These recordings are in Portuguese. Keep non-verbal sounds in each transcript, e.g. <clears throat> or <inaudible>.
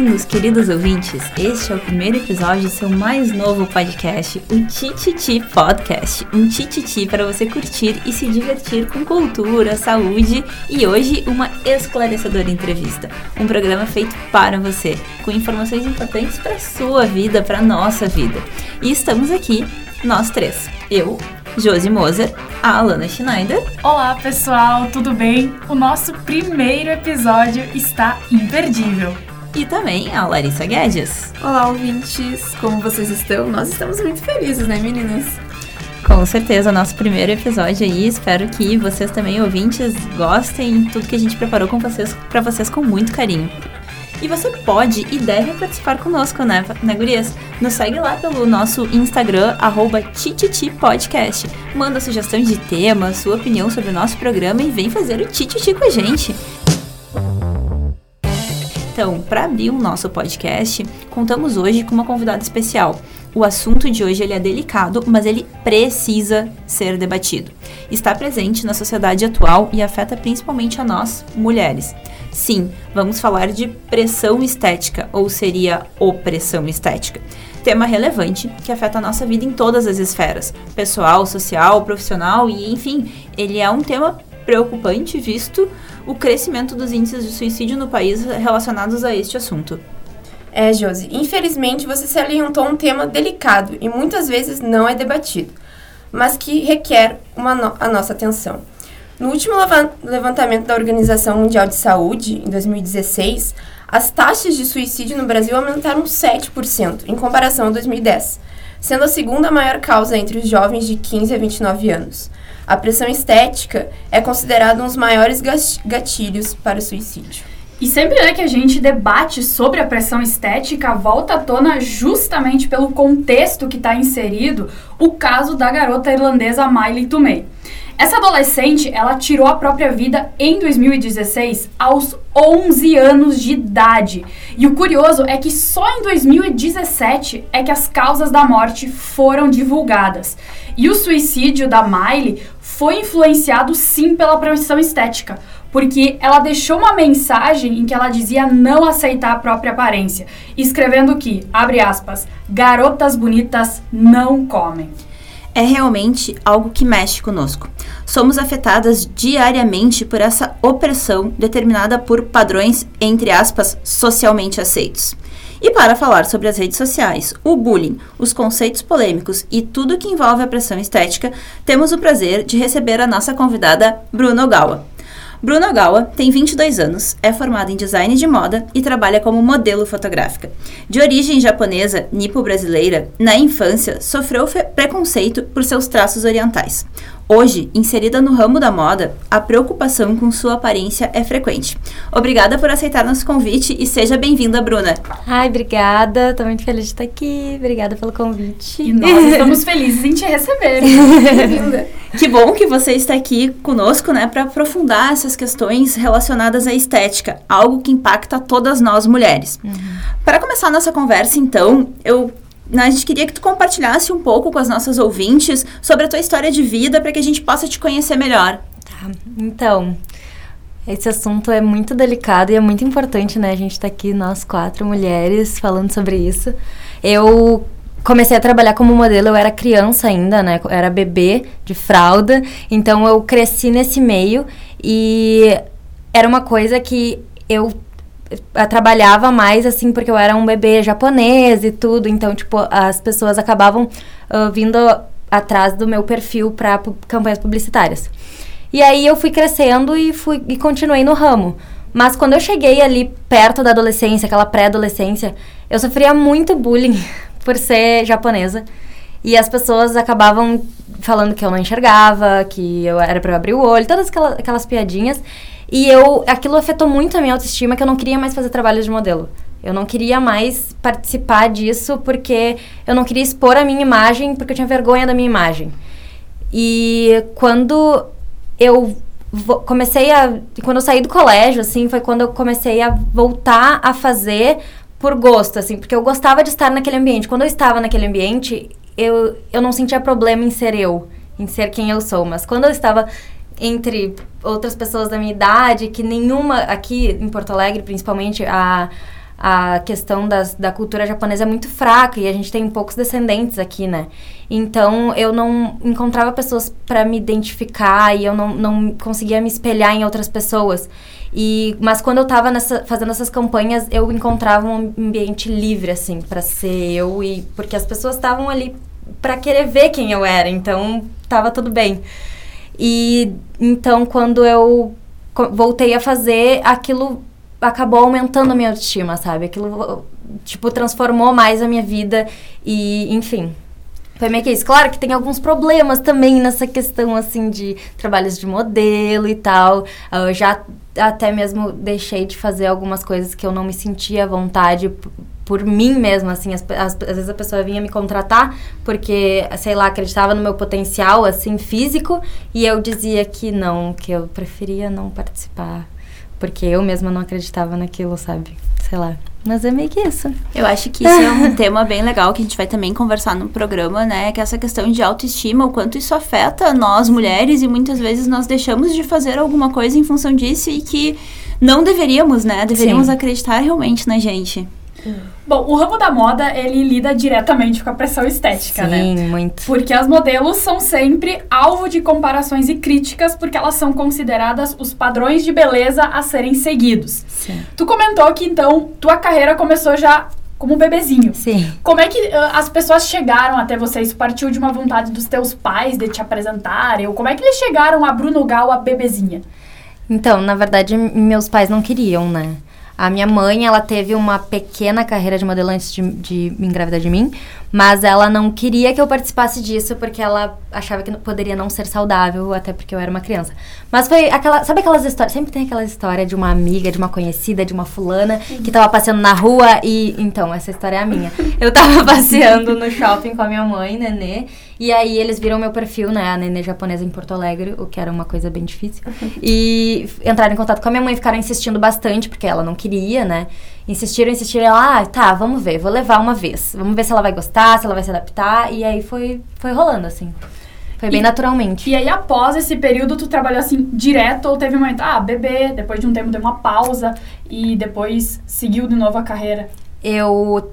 Bem-vindos, queridos ouvintes. Este é o primeiro episódio do seu mais novo podcast, o Tititi Podcast. Um tititi para você curtir e se divertir com cultura, saúde e hoje uma esclarecedora entrevista. Um programa feito para você, com informações importantes para sua vida, para nossa vida. E estamos aqui, nós três. Eu, Josi Moser, a Alana Schneider. Olá, pessoal, tudo bem? O nosso primeiro episódio está imperdível. E também a Larissa Guedes. Olá, ouvintes, como vocês estão? Nós estamos muito felizes, né, meninas? Com certeza, nosso primeiro episódio aí. Espero que vocês também, ouvintes, gostem tudo que a gente preparou com vocês, para vocês com muito carinho. E você pode e deve participar conosco, né, né gurias? Nos segue lá pelo nosso Instagram, arroba Podcast. Manda sugestão de tema, sua opinião sobre o nosso programa e vem fazer o Tititi com a gente. Então, para abrir o nosso podcast, contamos hoje com uma convidada especial. O assunto de hoje ele é delicado, mas ele precisa ser debatido. Está presente na sociedade atual e afeta principalmente a nós, mulheres. Sim, vamos falar de pressão estética, ou seria opressão estética. Tema relevante que afeta a nossa vida em todas as esferas, pessoal, social, profissional e, enfim, ele é um tema preocupante visto o crescimento dos índices de suicídio no país relacionados a este assunto. É, Josi, infelizmente você se alientou um tema delicado e muitas vezes não é debatido, mas que requer uma no a nossa atenção. No último levantamento da Organização Mundial de Saúde, em 2016, as taxas de suicídio no Brasil aumentaram 7% em comparação a 2010, sendo a segunda maior causa entre os jovens de 15 a 29 anos. A pressão estética é considerada um dos maiores gatilhos para o suicídio. E sempre né, que a gente debate sobre a pressão estética, volta à tona justamente pelo contexto que está inserido o caso da garota irlandesa Miley Tomei. Essa adolescente, ela tirou a própria vida em 2016 aos 11 anos de idade. E o curioso é que só em 2017 é que as causas da morte foram divulgadas. E o suicídio da Miley foi influenciado sim pela pressão estética, porque ela deixou uma mensagem em que ela dizia não aceitar a própria aparência, escrevendo que, abre aspas, garotas bonitas não comem é realmente algo que mexe conosco. Somos afetadas diariamente por essa opressão determinada por padrões, entre aspas, socialmente aceitos. E para falar sobre as redes sociais, o bullying, os conceitos polêmicos e tudo que envolve a pressão estética, temos o prazer de receber a nossa convidada Bruno Gawa. Bruno Gawa tem 22 anos, é formada em design de moda e trabalha como modelo fotográfica. De origem japonesa, nipo-brasileira, na infância sofreu preconceito por seus traços orientais. Hoje, inserida no ramo da moda, a preocupação com sua aparência é frequente. Obrigada por aceitar nosso convite e seja bem-vinda, Bruna. Ai, obrigada. Estou muito feliz de estar aqui. Obrigada pelo convite. E nós estamos felizes em te receber. <laughs> Bem-vinda. que bom que você está aqui conosco, né, para aprofundar essas questões relacionadas à estética, algo que impacta todas nós mulheres. Uhum. Para começar nossa conversa, então, eu a gente queria que tu compartilhasse um pouco com as nossas ouvintes sobre a tua história de vida para que a gente possa te conhecer melhor. Tá. Então, esse assunto é muito delicado e é muito importante, né? A gente está aqui, nós quatro mulheres, falando sobre isso. Eu comecei a trabalhar como modelo, eu era criança ainda, né? Eu era bebê de fralda, então eu cresci nesse meio e era uma coisa que eu trabalhava mais assim porque eu era um bebê japonês e tudo, então tipo as pessoas acabavam uh, vindo atrás do meu perfil para pu campanhas publicitárias. E aí eu fui crescendo e fui e continuei no ramo. Mas quando eu cheguei ali perto da adolescência, aquela pré-adolescência, eu sofria muito bullying <laughs> por ser japonesa. E as pessoas acabavam falando que eu não enxergava, que eu era para abrir o olho, todas aquelas, aquelas piadinhas. E eu, aquilo afetou muito a minha autoestima, que eu não queria mais fazer trabalho de modelo. Eu não queria mais participar disso porque eu não queria expor a minha imagem, porque eu tinha vergonha da minha imagem. E quando eu comecei a. Quando eu saí do colégio, assim, foi quando eu comecei a voltar a fazer por gosto, assim, porque eu gostava de estar naquele ambiente. Quando eu estava naquele ambiente, eu, eu não sentia problema em ser eu, em ser quem eu sou. Mas quando eu estava entre outras pessoas da minha idade, que nenhuma, aqui em Porto Alegre, principalmente, a, a questão das, da cultura japonesa é muito fraca e a gente tem poucos descendentes aqui, né? Então eu não encontrava pessoas para me identificar e eu não, não conseguia me espelhar em outras pessoas. E, mas quando eu estava fazendo essas campanhas, eu encontrava um ambiente livre, assim, para ser eu e porque as pessoas estavam ali para querer ver quem eu era, então tava tudo bem. E então quando eu voltei a fazer, aquilo acabou aumentando a minha autoestima, sabe? Aquilo, tipo, transformou mais a minha vida e, enfim. Foi meio que isso. Claro que tem alguns problemas também nessa questão, assim, de trabalhos de modelo e tal. Eu já até mesmo deixei de fazer algumas coisas que eu não me sentia à vontade por mim mesma, assim, as, as, às vezes a pessoa vinha me contratar porque, sei lá, acreditava no meu potencial, assim, físico, e eu dizia que não, que eu preferia não participar, porque eu mesma não acreditava naquilo, sabe? Sei lá. Mas é meio que isso. Eu acho que isso é um <laughs> tema bem legal que a gente vai também conversar no programa, né? Que é essa questão de autoestima, o quanto isso afeta nós mulheres e muitas vezes nós deixamos de fazer alguma coisa em função disso e que não deveríamos, né? Deveríamos Sim. acreditar realmente na gente. Bom, o ramo da moda, ele lida diretamente com a pressão estética, Sim, né? Sim, muito. Porque as modelos são sempre alvo de comparações e críticas, porque elas são consideradas os padrões de beleza a serem seguidos. Sim. Tu comentou que, então, tua carreira começou já como bebezinho. Sim. Como é que uh, as pessoas chegaram até você? Isso partiu de uma vontade dos teus pais de te apresentarem? Ou como é que eles chegaram a Bruno Gal, a bebezinha? Então, na verdade, meus pais não queriam, né? A minha mãe, ela teve uma pequena carreira de modelo antes de, de engravidar de mim, mas ela não queria que eu participasse disso porque ela achava que poderia não ser saudável, até porque eu era uma criança. Mas foi aquela. Sabe aquelas histórias? Sempre tem aquela história de uma amiga, de uma conhecida, de uma fulana que tava passeando na rua e. Então, essa história é a minha. <laughs> Eu tava passeando no shopping com a minha mãe, Nenê, e aí eles viram meu perfil, né? A Nenê japonesa em Porto Alegre, o que era uma coisa bem difícil. <laughs> E entraram em contato com a minha mãe, ficaram insistindo bastante, porque ela não queria, né? Insistiram, insistiram. Ela, ah, tá, vamos ver, vou levar uma vez. Vamos ver se ela vai gostar, se ela vai se adaptar. E aí foi, foi rolando, assim. Foi bem e, naturalmente. E aí, após esse período, tu trabalhou assim, direto ou teve um momento, ah, bebê, depois de um tempo deu uma pausa e depois seguiu de novo a carreira? Eu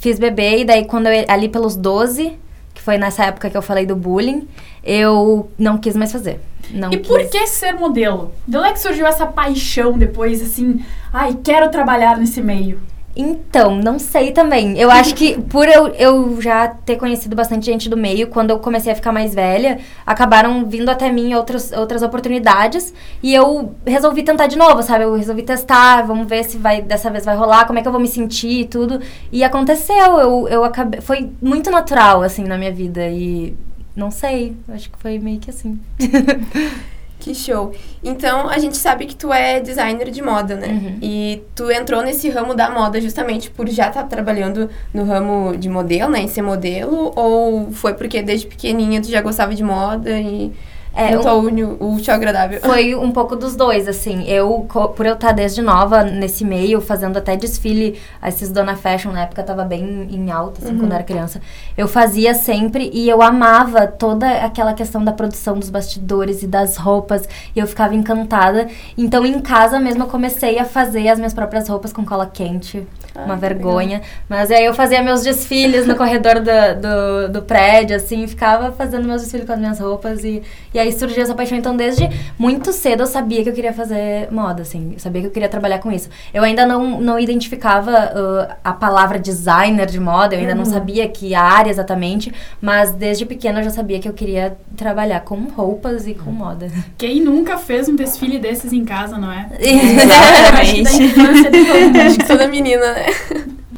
fiz bebê e daí quando eu, ali pelos 12, que foi nessa época que eu falei do bullying, eu não quis mais fazer. Não e quis. por que ser modelo? De onde é que surgiu essa paixão depois, assim, ai, quero trabalhar nesse meio? Então, não sei também. Eu acho que por eu, eu já ter conhecido bastante gente do meio, quando eu comecei a ficar mais velha, acabaram vindo até mim outras, outras oportunidades e eu resolvi tentar de novo, sabe? Eu resolvi testar, vamos ver se vai dessa vez vai rolar, como é que eu vou me sentir e tudo. E aconteceu, eu, eu acabei. Foi muito natural, assim, na minha vida. E não sei, acho que foi meio que assim. <laughs> Que show. Então, a gente sabe que tu é designer de moda, né? Uhum. E tu entrou nesse ramo da moda justamente por já estar tá trabalhando no ramo de modelo, né? Em ser modelo? Ou foi porque desde pequenininha tu já gostava de moda e é, Juntou um, o útil agradável. Foi um pouco dos dois, assim. Eu, por eu estar desde nova nesse meio, fazendo até desfile, esses Dona Fashion, na época tava bem em alta, assim, uhum. quando eu era criança. Eu fazia sempre e eu amava toda aquela questão da produção dos bastidores e das roupas. E eu ficava encantada. Então, em casa mesmo, eu comecei a fazer as minhas próprias roupas com cola quente. Ah, uma vergonha. Legal. Mas aí eu fazia meus desfiles no corredor do, do, do, prédio, assim, ficava fazendo meus desfiles com as minhas roupas. E, e aí surgiu essa paixão. Então, desde muito cedo eu sabia que eu queria fazer moda, assim. Eu sabia que eu queria trabalhar com isso. Eu ainda não, não identificava uh, a palavra designer de moda, eu ainda uhum. não sabia que área exatamente, mas desde pequena eu já sabia que eu queria trabalhar com roupas e com moda. Quem nunca fez um desfile desses em casa, não é? <laughs> Exatamente. Acho que toda menina, né?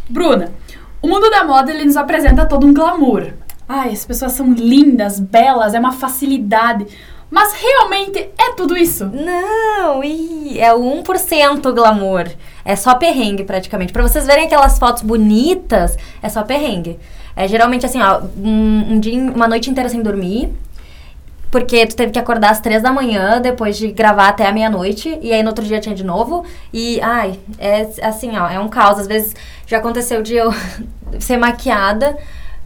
Bruna, o mundo da moda ele nos apresenta todo um glamour. Ai, as pessoas são lindas, belas, é uma facilidade. Mas realmente é tudo isso? Não, ih, é o 1% glamour. É só perrengue praticamente. Para vocês verem aquelas fotos bonitas, é só perrengue. É geralmente assim, ó, um, um dia, uma noite inteira sem dormir, porque tu teve que acordar às três da manhã, depois de gravar até a meia-noite, e aí no outro dia tinha de novo. E, ai, é assim, ó, é um caos. Às vezes já aconteceu de eu <laughs> ser maquiada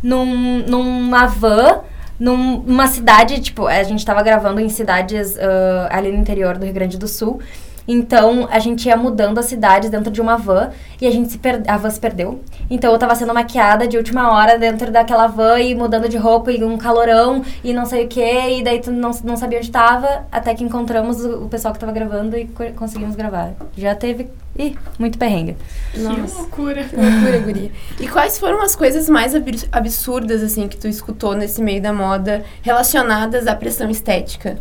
num, numa van, numa cidade, tipo, a gente tava gravando em cidades uh, ali no interior do Rio Grande do Sul. Então, a gente ia mudando as cidades dentro de uma van e a gente se per... a van se perdeu. Então, eu tava sendo maquiada de última hora dentro daquela van e mudando de roupa e um calorão e não sei o que. E daí tu não, não sabia onde tava, até que encontramos o, o pessoal que tava gravando e co conseguimos gravar. Já teve. Ih, muito perrengue. Nossa. Que loucura. Que loucura, guria. E quais foram as coisas mais absurdas, assim, que tu escutou nesse meio da moda relacionadas à pressão estética?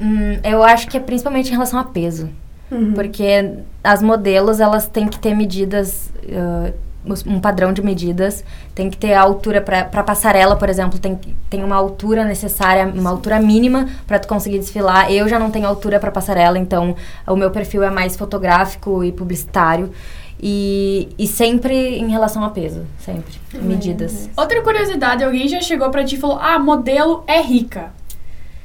Hum, eu acho que é principalmente em relação a peso. Uhum. Porque as modelos, elas têm que ter medidas... Uh, um padrão de medidas, tem que ter a altura para passarela, por exemplo, tem, tem uma altura necessária, uma altura mínima para tu conseguir desfilar. Eu já não tenho altura para passarela, então o meu perfil é mais fotográfico e publicitário. E, e sempre em relação a peso, sempre, medidas. Outra curiosidade, alguém já chegou para ti e falou: "Ah, modelo é rica".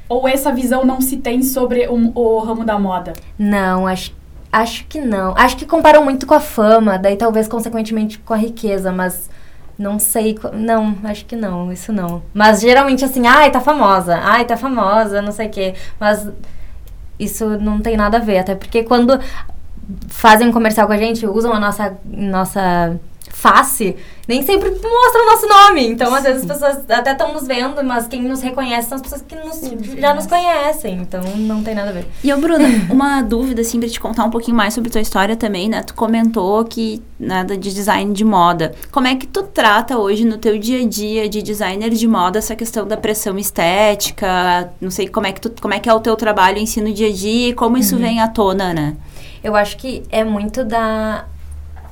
Ou essa visão não se tem sobre o, o ramo da moda? Não, acho, acho que não. Acho que comparam muito com a fama, daí talvez consequentemente com a riqueza, mas não sei. Não, acho que não, isso não. Mas geralmente assim, ai, tá famosa, ai, tá famosa, não sei o quê. Mas isso não tem nada a ver, até porque quando fazem um comercial com a gente, usam a nossa, nossa face, nem sempre mostra o nosso nome. Então, Sim. às vezes, as pessoas até estão nos vendo, mas quem nos reconhece são as pessoas que nos, já nos conhecem. Então, não tem nada a ver. E, ô, Bruna, <laughs> uma dúvida, assim, pra te contar um pouquinho mais sobre tua história também, né? Tu comentou que nada de design de moda. Como é que tu trata hoje no teu dia a dia de designer de moda essa questão da pressão estética? Não sei como é que, tu, como é, que é o teu trabalho em si no dia a dia e como isso uhum. vem à tona, né? Eu acho que é muito da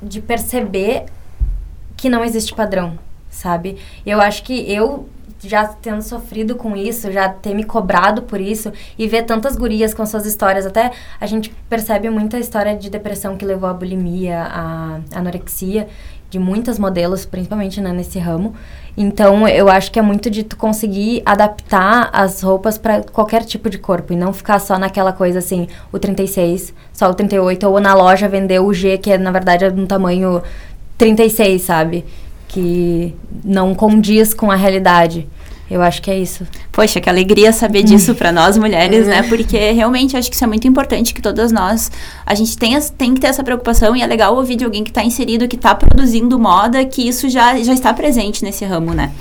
de perceber que não existe padrão, sabe? Eu acho que eu já tendo sofrido com isso, já ter me cobrado por isso e ver tantas gurias com suas histórias, até a gente percebe muita história de depressão que levou à bulimia, à anorexia, de muitas modelos, principalmente né, nesse ramo. Então, eu acho que é muito de tu conseguir adaptar as roupas para qualquer tipo de corpo e não ficar só naquela coisa assim, o 36, só o 38 ou na loja vender o G, que é, na verdade é um tamanho 36, sabe? Que não condiz com a realidade. Eu acho que é isso. Poxa, que alegria saber disso para nós mulheres, né? Porque realmente acho que isso é muito importante que todas nós a gente tenha, tem que ter essa preocupação e é legal ouvir de alguém que está inserido, que está produzindo moda, que isso já, já está presente nesse ramo, né?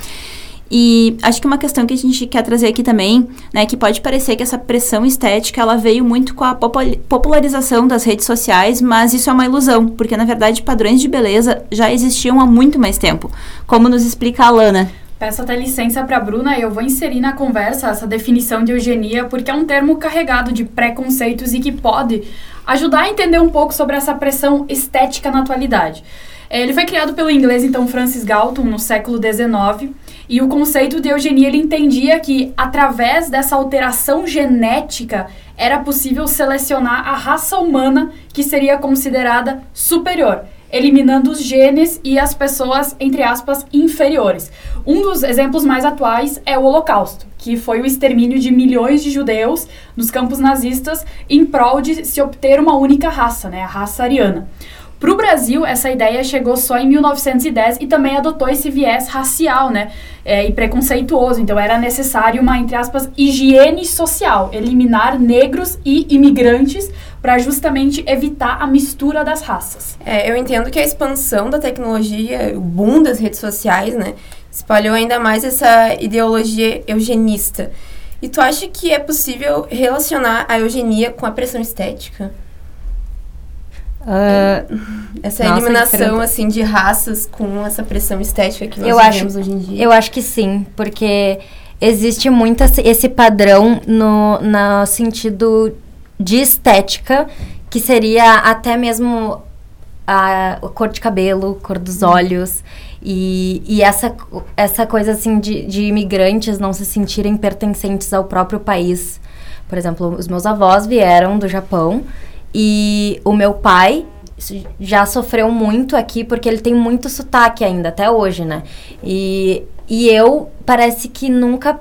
E acho que uma questão que a gente quer trazer aqui também, né, que pode parecer que essa pressão estética ela veio muito com a popularização das redes sociais, mas isso é uma ilusão, porque na verdade padrões de beleza já existiam há muito mais tempo, como nos explica a Lana. Peço até licença para a Bruna e eu vou inserir na conversa essa definição de eugenia, porque é um termo carregado de preconceitos e que pode ajudar a entender um pouco sobre essa pressão estética na atualidade. Ele foi criado pelo inglês, então, Francis Galton, no século XIX, e o conceito de eugenia ele entendia que, através dessa alteração genética, era possível selecionar a raça humana que seria considerada superior, eliminando os genes e as pessoas, entre aspas, inferiores. Um dos exemplos mais atuais é o Holocausto, que foi o extermínio de milhões de judeus nos campos nazistas em prol de se obter uma única raça, né, a raça ariana. Para o Brasil, essa ideia chegou só em 1910 e também adotou esse viés racial, né? É, e preconceituoso. Então era necessário uma, entre aspas, higiene social, eliminar negros e imigrantes para justamente evitar a mistura das raças. É, eu entendo que a expansão da tecnologia, o boom das redes sociais, né, espalhou ainda mais essa ideologia eugenista. E tu acha que é possível relacionar a eugenia com a pressão estética? Uh, essa <laughs> nossa, eliminação assim de raças com essa pressão estética que nós eu acho, hoje em dia. Eu acho que sim, porque existe muito esse padrão no, no sentido de estética, que seria até mesmo a, a cor de cabelo, cor dos olhos. E, e essa, essa coisa assim de, de imigrantes não se sentirem pertencentes ao próprio país. Por exemplo, os meus avós vieram do Japão e o meu pai já sofreu muito aqui porque ele tem muito sotaque ainda, até hoje, né? E, e eu parece que nunca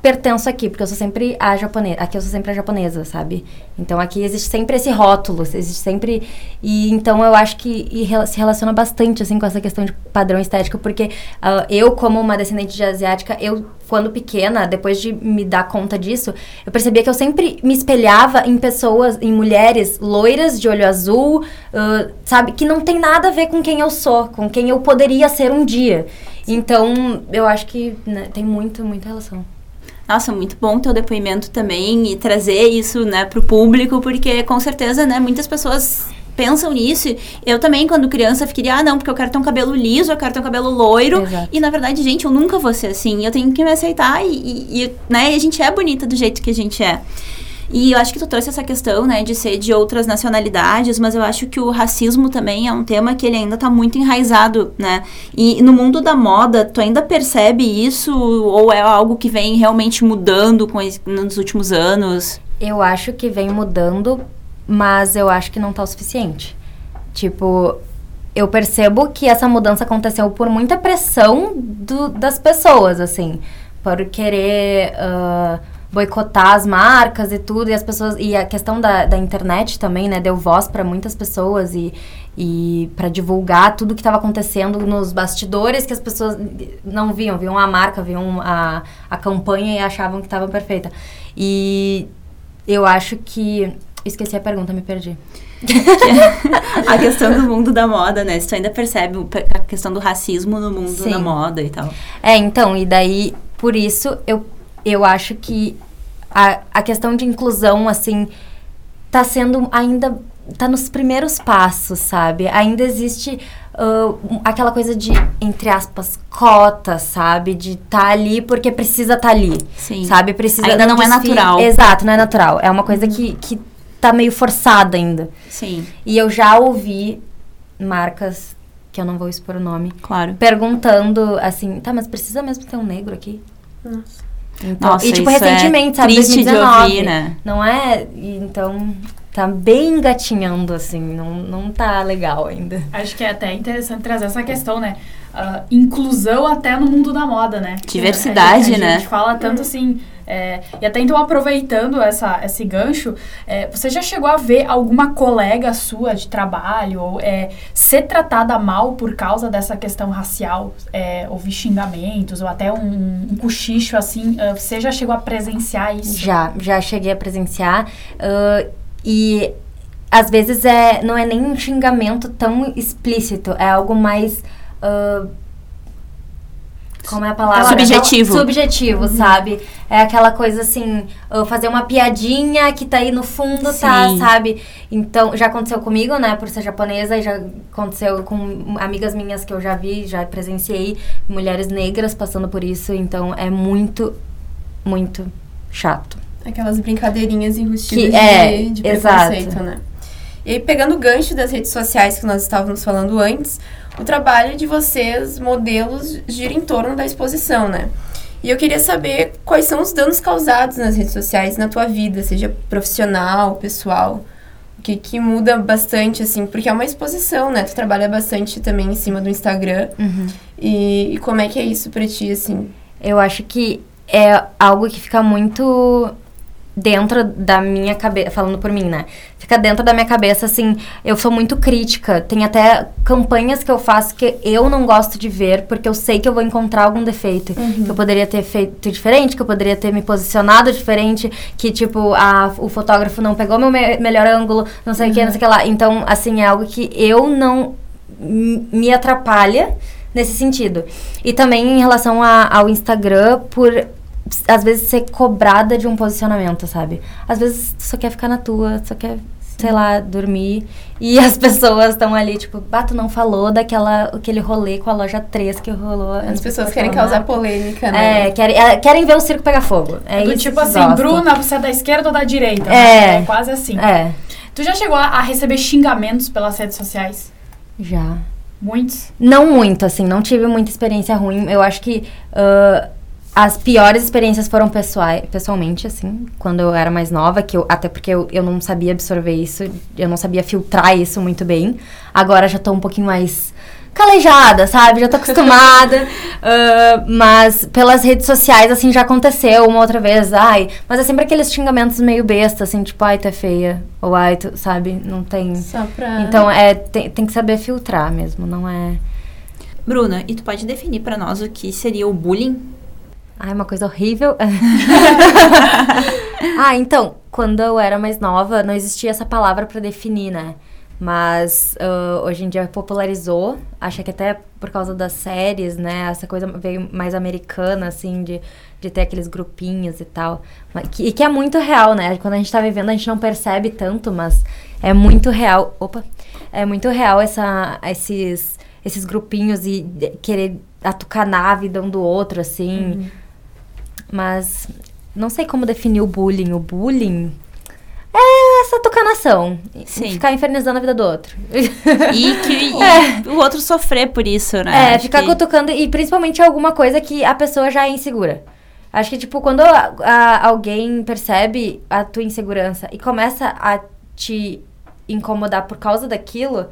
pertenço aqui, porque eu sou sempre a japonesa. Aqui eu sou sempre a japonesa, sabe? Então aqui existe sempre esse rótulo, existe sempre. E então eu acho que se relaciona bastante, assim, com essa questão de padrão estético, porque uh, eu, como uma descendente de asiática, eu, quando pequena, depois de me dar conta disso, eu percebia que eu sempre me espelhava em pessoas, em mulheres loiras, de olho azul, uh, sabe? Que não tem nada a ver com quem eu sou, com quem eu poderia ser um dia. Então, eu acho que né, tem muito, muita relação. Nossa, muito bom teu depoimento também e trazer isso, né, pro público, porque com certeza, né, muitas pessoas pensam nisso. Eu também, quando criança, fiquei, ah, não, porque eu quero ter um cabelo liso, eu quero ter um cabelo loiro. Exato. E na verdade, gente, eu nunca vou ser assim. Eu tenho que me aceitar e, e, e né, e a gente é bonita do jeito que a gente é. E eu acho que tu trouxe essa questão, né, de ser de outras nacionalidades, mas eu acho que o racismo também é um tema que ele ainda está muito enraizado, né? E no mundo da moda, tu ainda percebe isso ou é algo que vem realmente mudando com nos últimos anos? Eu acho que vem mudando, mas eu acho que não está o suficiente. Tipo, eu percebo que essa mudança aconteceu por muita pressão do, das pessoas, assim, por querer uh, boicotar as marcas e tudo, e as pessoas. E a questão da, da internet também, né? Deu voz para muitas pessoas e, e para divulgar tudo que estava acontecendo nos bastidores que as pessoas não viam, viam a marca, viam a, a campanha e achavam que estava perfeita. E eu acho que. Esqueci a pergunta, me perdi. <laughs> a questão do mundo da moda, né? Se tu ainda percebe a questão do racismo no mundo Sim. da moda e tal. É, então, e daí, por isso, eu eu acho que a, a questão de inclusão, assim, tá sendo ainda. tá nos primeiros passos, sabe? Ainda existe uh, aquela coisa de, entre aspas, cota, sabe? De tá ali porque precisa tá ali. Sim. Sabe? Precisa. Ainda não é natural. Exato, não é natural. É uma coisa uhum. que, que tá meio forçada ainda. Sim. E eu já ouvi marcas que eu não vou expor o nome. Claro. Perguntando assim, tá, mas precisa mesmo ter um negro aqui? Nossa. Então, Nossa, e tipo, é recentemente, é sabe? Triste 2019, de ouvir, né? Não é? Então, tá bem engatinhando, assim, não, não tá legal ainda. Acho que é até interessante trazer essa questão, né? Uh, inclusão até no mundo da moda, né? Diversidade, a, a, a né? A gente fala tanto assim é, e até então, aproveitando essa, esse gancho, é, você já chegou a ver alguma colega sua de trabalho ou, é, ser tratada mal por causa dessa questão racial? É, ouvir xingamentos ou até um, um cochicho assim? Uh, você já chegou a presenciar isso? Já, já cheguei a presenciar. Uh, e às vezes é, não é nem um xingamento tão explícito, é algo mais. Uh, como é a palavra? Subjetivo. subjetivo, uhum. sabe? É aquela coisa assim, fazer uma piadinha que tá aí no fundo, tá, Sim. tá, sabe? Então, já aconteceu comigo, né, por ser japonesa, e já aconteceu com amigas minhas que eu já vi, já presenciei, mulheres negras passando por isso, então é muito, muito chato. Aquelas brincadeirinhas enrustidas que, é, de, de preconceito, exato. né? E aí, pegando o gancho das redes sociais que nós estávamos falando antes, o trabalho de vocês, modelos, gira em torno da exposição, né? E eu queria saber quais são os danos causados nas redes sociais na tua vida, seja profissional, pessoal. O que, que muda bastante, assim, porque é uma exposição, né? Tu trabalha bastante também em cima do Instagram. Uhum. E, e como é que é isso pra ti, assim? Eu acho que é algo que fica muito dentro da minha cabeça, falando por mim, né? Fica dentro da minha cabeça, assim, eu sou muito crítica. Tem até campanhas que eu faço que eu não gosto de ver, porque eu sei que eu vou encontrar algum defeito. Uhum. Que eu poderia ter feito diferente, que eu poderia ter me posicionado diferente, que, tipo, a, o fotógrafo não pegou meu me melhor ângulo, não sei o uhum. que, não sei o que lá. Então, assim, é algo que eu não me atrapalha nesse sentido. E também em relação a, ao Instagram, por às vezes ser cobrada de um posicionamento, sabe? Às vezes tu só quer ficar na tua, só quer, sei lá, dormir. E as <laughs> pessoas estão ali, tipo, bato não falou daquela aquele rolê com a loja 3 que rolou. As pessoas querem causar polêmica, né? É, querem, é, querem ver o circo pegar fogo. É, Do tipo assim, gostam. Bruna, você é da esquerda ou da direita? É. Né? É quase assim. É. Tu já chegou a, a receber xingamentos pelas redes sociais? Já. Muitos? Não muito, assim, não tive muita experiência ruim. Eu acho que uh, as piores experiências foram pessoais, pessoalmente, assim, quando eu era mais nova, que eu, até porque eu, eu não sabia absorver isso, eu não sabia filtrar isso muito bem. Agora já tô um pouquinho mais calejada, sabe? Já tô acostumada. uh, <laughs> mas pelas redes sociais, assim, já aconteceu uma outra vez. Ai, mas é sempre aqueles xingamentos meio besta, assim, tipo, ai, tu é feia. Ou ai, tu, sabe? Não tem. Só pra. Então, é, tem, tem que saber filtrar mesmo, não é. Bruna, e tu pode definir para nós o que seria o bullying? Ai, uma coisa horrível. <laughs> ah, então, quando eu era mais nova, não existia essa palavra para definir, né? Mas uh, hoje em dia popularizou. Acho que até por causa das séries, né? Essa coisa veio mais americana, assim, de, de ter aqueles grupinhos e tal. Que, e que é muito real, né? Quando a gente tá vivendo, a gente não percebe tanto, mas é muito real. Opa! É muito real essa, esses, esses grupinhos e querer atucanar a vida um do outro, assim. Uhum. Mas não sei como definir o bullying. O bullying é essa tocanação. Sim. Ficar infernizando a vida do outro. E que <laughs> é. o outro sofrer por isso, né? É, Acho ficar que... cutucando e principalmente alguma coisa que a pessoa já é insegura. Acho que, tipo, quando a, a, alguém percebe a tua insegurança e começa a te incomodar por causa daquilo,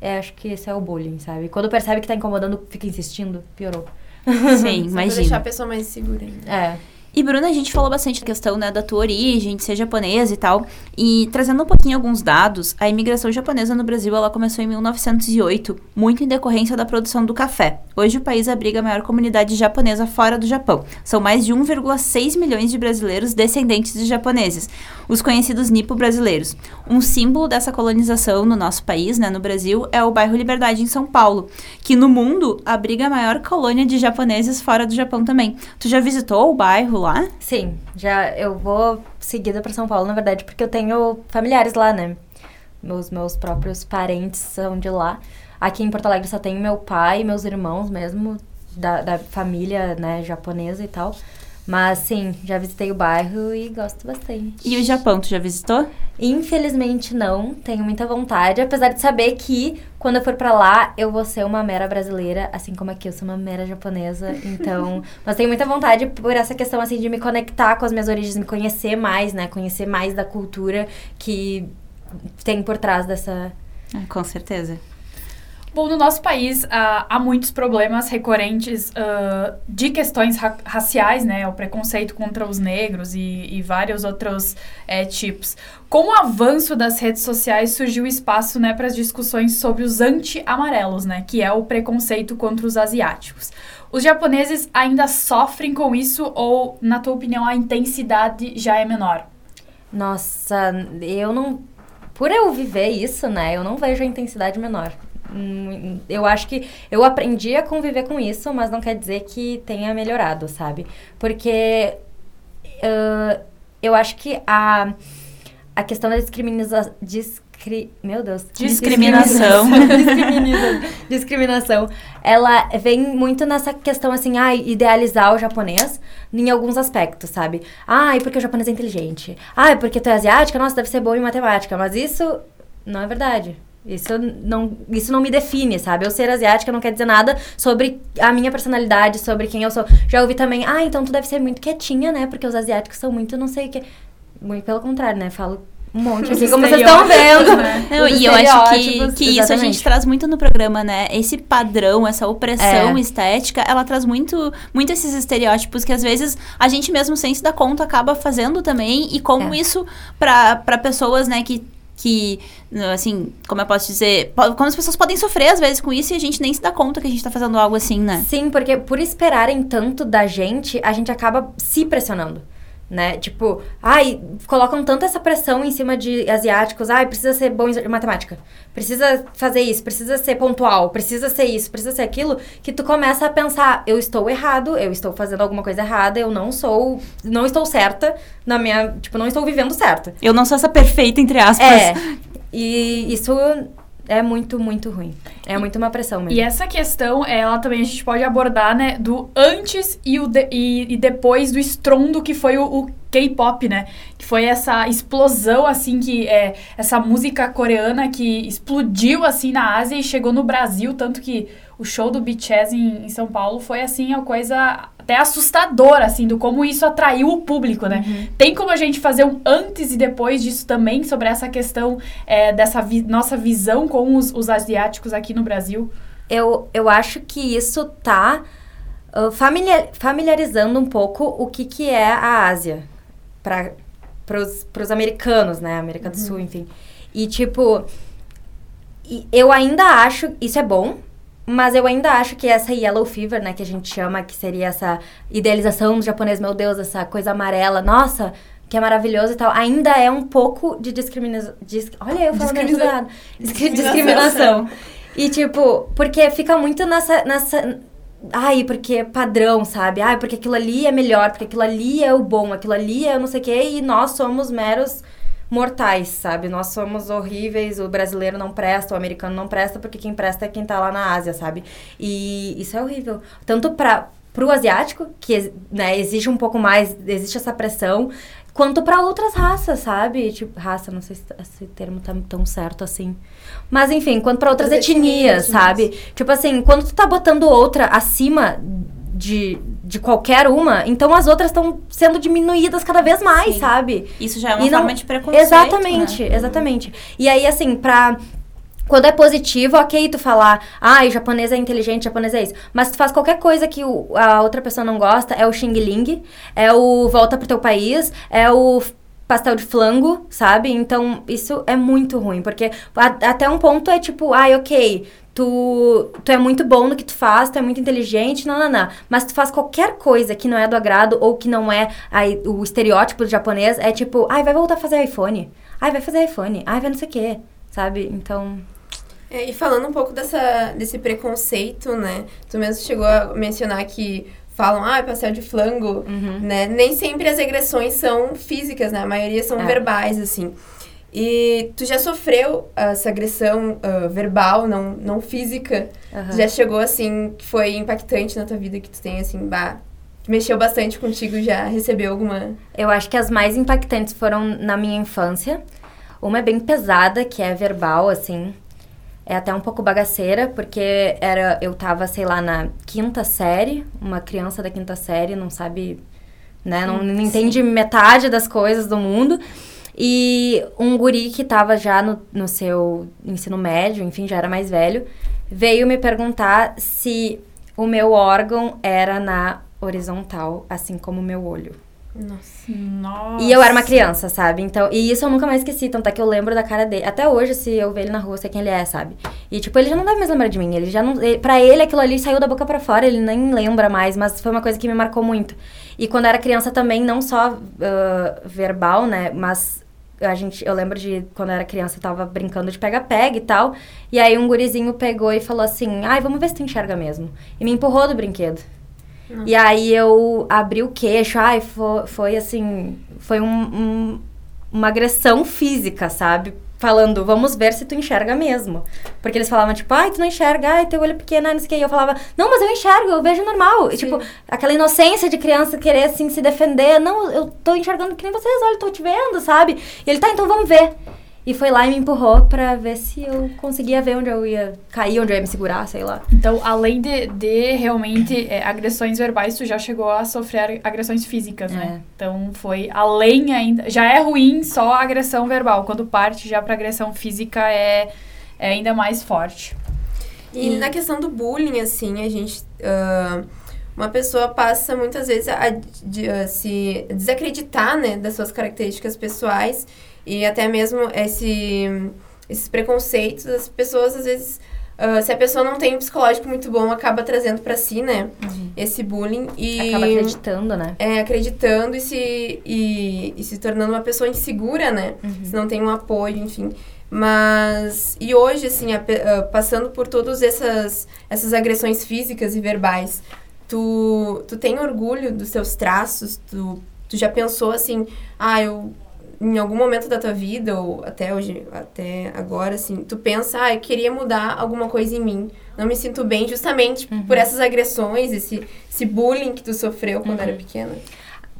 é, acho que esse é o bullying, sabe? Quando percebe que tá incomodando, fica insistindo, piorou. <laughs> Sim, imagina. deixar a pessoa mais segura ainda. É. E, Bruna, a gente falou bastante da questão né, da tua origem, de ser japonesa e tal. E trazendo um pouquinho alguns dados, a imigração japonesa no Brasil ela começou em 1908, muito em decorrência da produção do café. Hoje o país abriga a maior comunidade japonesa fora do Japão. São mais de 1,6 milhões de brasileiros descendentes de japoneses, os conhecidos nipo-brasileiros. Um símbolo dessa colonização no nosso país, né, no Brasil, é o bairro Liberdade em São Paulo, que no mundo abriga a maior colônia de japoneses fora do Japão também. Tu já visitou o bairro lá? Sim, já eu vou seguida para São Paulo, na verdade, porque eu tenho familiares lá, né? Meus meus próprios parentes são de lá. Aqui em Porto Alegre só tenho meu pai meus irmãos mesmo da, da família, né, japonesa e tal. Mas sim, já visitei o bairro e gosto bastante. E o Japão, tu já visitou? Infelizmente não, tenho muita vontade, apesar de saber que quando eu for para lá eu vou ser uma mera brasileira, assim como aqui eu sou uma mera japonesa. <laughs> Então, mas tenho muita vontade por essa questão assim de me conectar com as minhas origens, me conhecer mais, né, conhecer mais da cultura que tem por trás dessa. Ah, com certeza. Bom, no nosso país uh, há muitos problemas recorrentes uh, de questões ra raciais, né? O preconceito contra os negros e, e vários outros é, tipos. Com o avanço das redes sociais, surgiu espaço né, para as discussões sobre os anti-amarelos, né? Que é o preconceito contra os asiáticos. Os japoneses ainda sofrem com isso ou, na tua opinião, a intensidade já é menor? Nossa, eu não... Por eu viver isso, né? Eu não vejo a intensidade menor eu acho que eu aprendi a conviver com isso, mas não quer dizer que tenha melhorado, sabe? Porque uh, eu acho que a, a questão da discriminação. Discri, meu Deus. Discriminação. Discriminação. <laughs> discriminação. Ela vem muito nessa questão assim, ah, idealizar o japonês em alguns aspectos, sabe? Ah, porque o japonês é inteligente. Ah, porque tu é asiática, nossa, deve ser boa em matemática. Mas isso não é verdade. Isso não, isso não me define, sabe? Eu ser asiática não quer dizer nada sobre a minha personalidade, sobre quem eu sou. Já ouvi também, ah, então tu deve ser muito quietinha, né? Porque os asiáticos são muito não sei o que. Muito pelo contrário, né? Falo um monte aqui, como vocês estão vendo. Né? Não, e eu acho que, que isso a gente traz muito no programa, né? Esse padrão, essa opressão é. estética, ela traz muito, muito esses estereótipos que às vezes a gente mesmo sem se dar conta acaba fazendo também. E como é. isso, para pessoas, né, que que, assim, como eu posso dizer, como as pessoas podem sofrer às vezes com isso e a gente nem se dá conta que a gente tá fazendo algo assim, né? Sim, porque por esperarem tanto da gente, a gente acaba se pressionando né? Tipo, ai, colocam tanto essa pressão em cima de asiáticos, ai, precisa ser bom em matemática, precisa fazer isso, precisa ser pontual, precisa ser isso, precisa ser aquilo, que tu começa a pensar, eu estou errado, eu estou fazendo alguma coisa errada, eu não sou, não estou certa na minha, tipo, não estou vivendo certo. Eu não sou essa perfeita, entre aspas. É, e isso é muito, muito ruim. É muito uma pressão mesmo. E essa questão, ela também a gente pode abordar, né, do antes e, o de, e, e depois do estrondo que foi o, o K-pop, né? Que foi essa explosão, assim, que é essa música coreana que explodiu, assim, na Ásia e chegou no Brasil, tanto que o show do BTS em, em São Paulo foi, assim, a coisa até assustadora, assim, do como isso atraiu o público, né? Uhum. Tem como a gente fazer um antes e depois disso também, sobre essa questão é, dessa vi nossa visão com os, os asiáticos aqui no Brasil? eu, eu acho que isso tá uh, familiar, familiarizando um pouco o que, que é a Ásia para os americanos, né? América do Sul, enfim. E, tipo, eu ainda acho, isso é bom, mas eu ainda acho que essa yellow fever, né, que a gente chama, que seria essa idealização do japonês, meu Deus, essa coisa amarela, nossa, que é maravilhoso e tal, ainda é um pouco de discriminação. Dis, olha, eu falando Discrimina- discriminação. discriminação. E tipo, porque fica muito nessa, nessa. Ai, porque é padrão, sabe? Ai, porque aquilo ali é melhor, porque aquilo ali é o bom, aquilo ali é não sei o quê, e nós somos meros mortais, sabe? Nós somos horríveis, o brasileiro não presta, o americano não presta, porque quem presta é quem tá lá na Ásia, sabe? E isso é horrível. Tanto para pro asiático, que né, exige um pouco mais, existe essa pressão, quanto para outras raças, sabe? Tipo, raça, não sei se esse termo tá tão certo assim. Mas enfim, quanto para outras As etnias, etnias, sabe? Tipo assim, quando tu tá botando outra acima de, de qualquer uma, então as outras estão sendo diminuídas cada vez mais, Sim. sabe? Isso já é uma E não- forma de preconceito. Exatamente, né? exatamente. E aí, assim, pra. Quando é positivo, ok tu falar, ai, japonês é inteligente, japonês é isso. Mas tu faz qualquer coisa que o- a outra pessoa não gosta, é o xing ling, é o volta pro teu país, é o pastel de flango, sabe? Então, isso é muito ruim, porque a- até um ponto é tipo, ai, ok, tu, tu é muito bom no que tu faz, tu é muito inteligente, não, não, não. Mas tu faz qualquer coisa que não é do agrado ou que não é o estereótipo do japonês, é tipo, ai, vai voltar a fazer iPhone. Ai, vai fazer iPhone. Ai, vai não sei o quê, sabe? Então, É, e falando um pouco dessa, desse preconceito, né? Tu mesmo chegou a mencionar que falam, ah, pastel de flango, Uhum. né? Nem sempre as agressões são físicas, né? A maioria são É. verbais, assim. E tu já sofreu essa agressão ah, verbal, não, não física? aham. Já chegou, assim, que foi impactante na tua vida, que tu tem, assim, bah, mexeu bastante contigo, já recebeu alguma... Eu acho que as mais impactantes foram na minha infância. Uma é bem pesada, que é verbal, assim. É até um pouco bagaceira, porque era, eu tava, sei lá, na quinta série, uma criança da quinta série, não sabe, né? Não, não entende metade das coisas do mundo. E um guri que tava já no, no seu ensino médio, enfim, já era mais velho, veio me perguntar se o meu órgão era na horizontal, assim como o meu olho. Nossa. Nossa. E eu era uma criança, sabe? Então, e isso eu nunca mais esqueci, tanto é que eu lembro da cara dele. Até hoje, se eu ver ele na rua, eu sei quem ele é, sabe? E tipo, ele já não deve mais lembrar de mim, ele já não, ele, para ele aquilo ali saiu da boca pra fora, ele nem lembra mais, mas foi uma coisa que me marcou muito. E quando eu era criança também, não só ah, verbal, né, mas a gente, eu lembro de quando eu era criança, eu tava brincando de pega-pega e tal, e aí um gurizinho pegou e falou assim: "Ai, vamos ver se tu enxerga mesmo". E me empurrou do brinquedo. E aí eu abri o queixo, ai, foi, foi assim, foi um- um- uma agressão física, sabe? Falando, vamos ver se tu enxerga mesmo. Porque eles falavam, tipo, ai, tu não enxerga, ai, teu olho é pequeno, ai, não sei o que. E eu falava, não, mas eu enxergo, eu vejo normal. E, tipo, aquela inocência de criança querer, assim, se defender. Não, eu tô enxergando que nem vocês, olha, tô te vendo, sabe? E ele, tá, então vamos ver. E foi lá e me empurrou pra ver se eu conseguia ver onde eu ia cair, onde eu ia me segurar, sei lá. Então, além de, de realmente é, agressões verbais, tu já chegou a sofrer agressões físicas, né? Então, foi além ainda. Já é ruim só a agressão verbal. Quando parte já pra agressão física é, é ainda mais forte. E na questão do bullying, assim, a gente. ah, uma pessoa passa muitas vezes a, de- a se desacreditar, né, das suas características pessoais e até mesmo esse, esses preconceitos. As pessoas, às vezes, ah, se a pessoa não tem um psicológico muito bom, acaba trazendo pra si, né, esse bullying e. Acaba acreditando, né? É, acreditando e se, e, e se tornando uma pessoa insegura, né? Se não tem um apoio, enfim. Mas, e hoje, assim, a ah, passando por todas essas, essas agressões físicas e verbais, tu, tu tem orgulho dos teus traços? Tu, tu já pensou, assim, ah, eu, em algum momento da tua vida, ou até hoje, até agora, assim, tu pensa, ah, eu queria mudar alguma coisa em mim. Não me sinto bem justamente por essas agressões, esse, esse bullying que tu sofreu quando era pequena.